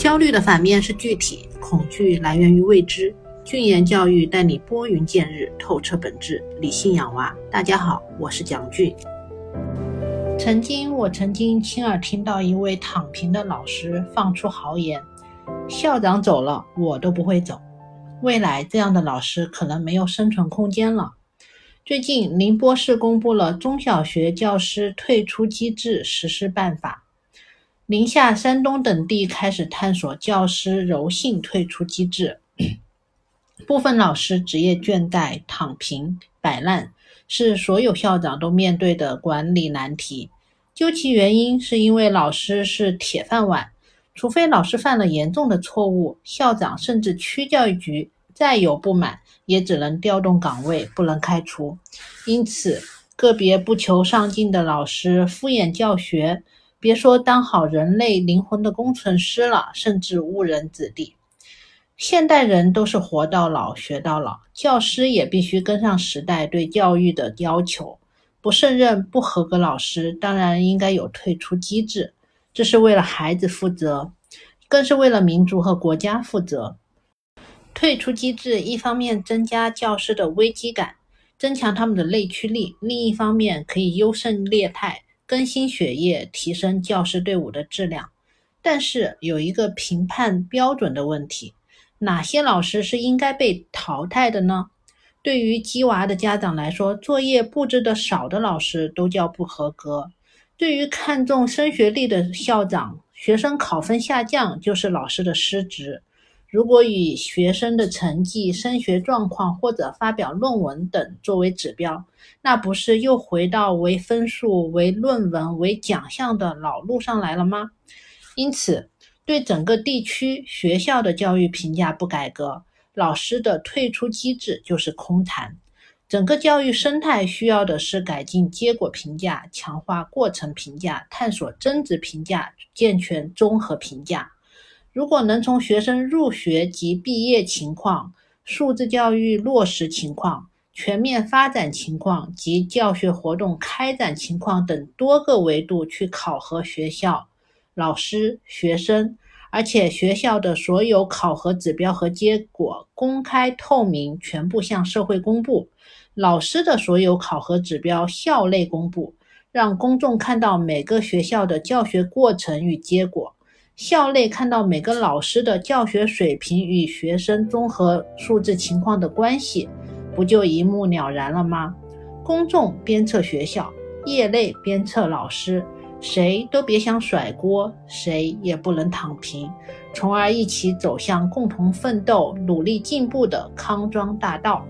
焦虑的反面是具体，恐惧来源于未知。俊言教育带你拨云见日，透彻本质，理性养娃。大家好，我是蒋俊。曾经，我曾经亲耳听到一位躺平的老师放出豪言：“校长走了，我都不会走。”未来这样的老师可能没有生存空间了。最近，宁波市公布了中小学教师退出机制实施办法，宁夏、山东等地开始探索教师柔性退出机制。部分老师职业倦怠、躺平、摆烂，是所有校长都面对的管理难题。究其原因，是因为老师是铁饭碗，除非老师犯了严重的错误，校长甚至区教育局再有不满，也只能调动岗位，不能开除。因此，个别不求上进的老师敷衍教学，别说当好人类灵魂的工程师了，甚至误人子弟。现代人都是活到老学到老，教师也必须跟上时代对教育的要求。不胜任、不合格老师当然应该有退出机制，这是为了孩子负责，更是为了民族和国家负责。退出机制一方面增加教师的危机感，增强他们的内驱力；另一方面可以优胜劣汰，更新血液，提升教师队伍的质量。但是有一个评判标准的问题。哪些老师是应该被淘汰的呢？对于鸡娃的家长来说，作业布置的少的老师都叫不合格；对于看重升学率的校长，学生考分下降就是老师的失职。如果以学生的成绩、升学状况或者发表论文等作为指标，那不是又回到为分数、为论文、为奖项的老路上来了吗？因此。对整个地区学校的教育评价不改革，老师的退出机制就是空谈。整个教育生态需要的是改进结果评价，强化过程评价，探索增值评价，健全综合评价。如果能从学生入学及毕业情况、素质教育落实情况、全面发展情况及教学活动开展情况等多个维度去考核学校。老师、学生，而且学校的所有考核指标和结果公开透明，全部向社会公布；老师的所有考核指标校内公布，让公众看到每个学校的教学过程与结果；校内看到每个老师的教学水平与学生综合素质情况的关系，不就一目了然了吗？公众鞭策学校，业内鞭策老师。谁都别想甩锅，谁也不能躺平，从而一起走向共同奋斗、努力进步的康庄大道。